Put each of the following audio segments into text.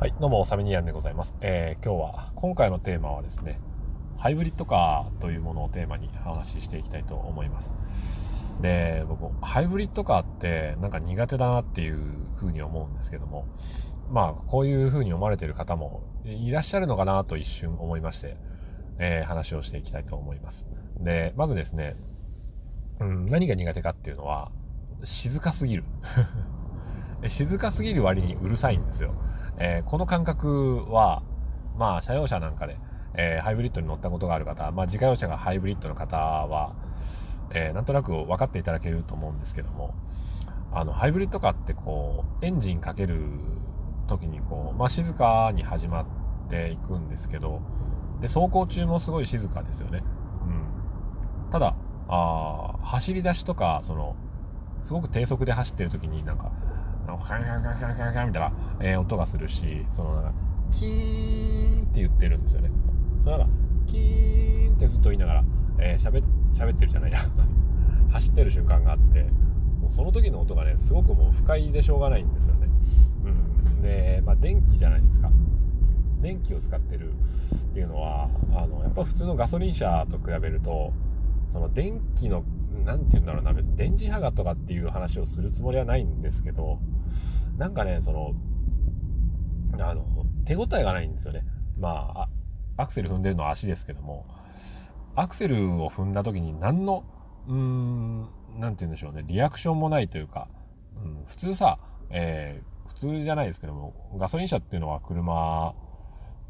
はい、どうも、サミニアンでございます。えー、今日は、今回のテーマはですね、ハイブリッドカーというものをテーマにお話ししていきたいと思います。で、僕、ハイブリッドカーってなんか苦手だなっていうふうに思うんですけども、まあ、こういうふうに思われてる方もいらっしゃるのかなと一瞬思いまして、えー、話をしていきたいと思います。で、まずですね、うん、何が苦手かっていうのは、静かすぎる。静かすぎる割にうるさいんですよ。えー、この感覚は、まあ、車用車なんかで、えー、ハイブリッドに乗ったことがある方、まあ、自家用車がハイブリッドの方は、えー、なんとなく分かっていただけると思うんですけども、あの、ハイブリッドカーってこう、エンジンかける時にこう、まあ、静かに始まっていくんですけど、で、走行中もすごい静かですよね。うん。ただ、あ走り出しとか、その、すごく低速で走ってる時になんか、カンカンカンカンカンカンみたいな、えー、音がするし、そのなんか、キーンって言ってるんですよね。そのなんか、キーンってずっと言いながら、えー、喋、喋ってるじゃないや。走ってる瞬間があって、もうその時の音がね、すごくもう不快でしょうがないんですよね。うん。で、まあ電気じゃないですか。電気を使ってるっていうのは、あの、やっぱ普通のガソリン車と比べると、その電気の何て言うんだろうな、別に電磁波がとかっていう話をするつもりはないんですけど、なんかね、その、あの、手応えがないんですよね。まあ、アクセル踏んでるのは足ですけども、アクセルを踏んだ時に何の、うーん、なんて言うんでしょうね、リアクションもないというか、うん、普通さ、えー、普通じゃないですけども、ガソリン車っていうのは車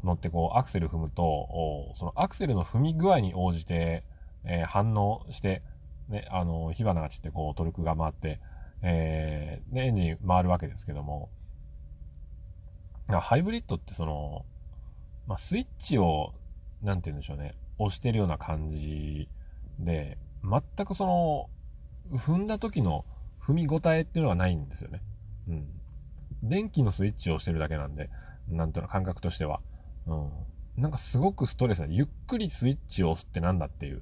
乗ってこうアクセル踏むと、そのアクセルの踏み具合に応じて、えー、反応して、ね、あの、火花が散ってこうトルクが回って、えー、で、エンジン回るわけですけども、ハイブリッドってその、まあ、スイッチを、なんて言うんでしょうね、押してるような感じで、全くその、踏んだ時の踏み応えっていうのはないんですよね。うん。電気のスイッチを押してるだけなんで、なんとなく感覚としては。うん。なんかすごくストレスな、ゆっくりスイッチを押すってなんだっていう、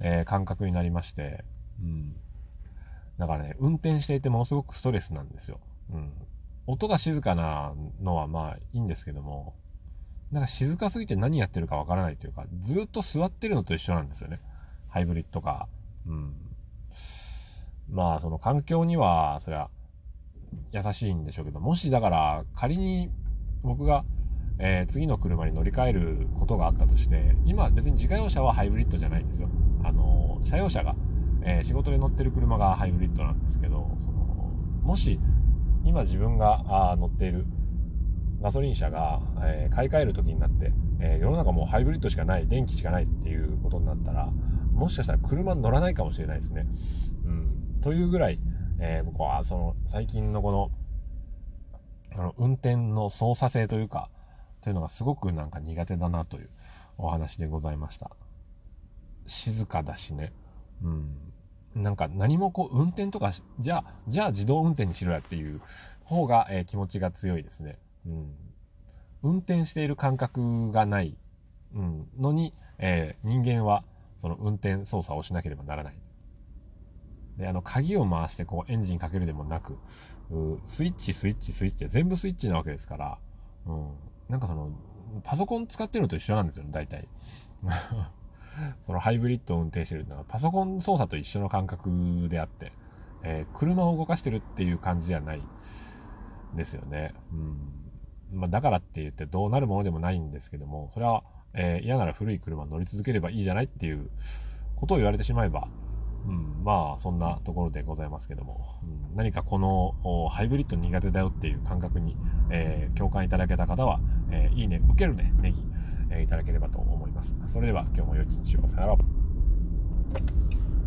えー、感覚になりまして、うん。だからね、運転していてものすごくストレスなんですよ。うん。音が静かなのはまあいいんですけども、なんか静かすぎて何やってるかわからないというか、ずっと座ってるのと一緒なんですよね。ハイブリッドカー。うん。まあ、その環境には、そりゃ、優しいんでしょうけど、もしだから仮に僕がえー、次の車に乗り換えることがあったとして、今別に自家用車はハイブリッドじゃないんですよ。あのー、車用車が、えー、仕事で乗ってる車がハイブリッドなんですけど、その、もし、今自分があ乗っているガソリン車が、え買い替える時になって、え世の中もうハイブリッドしかない、電気しかないっていうことになったら、もしかしたら車乗らないかもしれないですね。うん。というぐらい、え僕はその最近のこの、あの、運転の操作性というか、というのがすごくなんか苦手だなというお話でございました。静かだしね。うん。なんか何もこう運転とかじゃあ、じゃあ自動運転にしろやっていう方が、えー、気持ちが強いですね。うん。運転している感覚がない、うん、のに、えー、人間はその運転操作をしなければならない。で、あの、鍵を回してこうエンジンかけるでもなく、スイッチ、スイッチ、スイッチ全部スイッチなわけですから、うん。なんかその、パソコン使ってるのと一緒なんですよね、大体。そのハイブリッドを運転してるのはパソコン操作と一緒の感覚であって、えー、車を動かしてるっていう感じじゃないですよね。うん。まあ、だからって言ってどうなるものでもないんですけども、それは、えー、嫌なら古い車乗り続ければいいじゃないっていうことを言われてしまえば、まあ、そんなところでございますけども、うん、何かこのハイブリッド苦手だよっていう感覚に、えー、共感いただけた方は、えー、いいね、受けるね、ネギ、えー、いただければと思います。それでは今日も良い一日を。さよなら。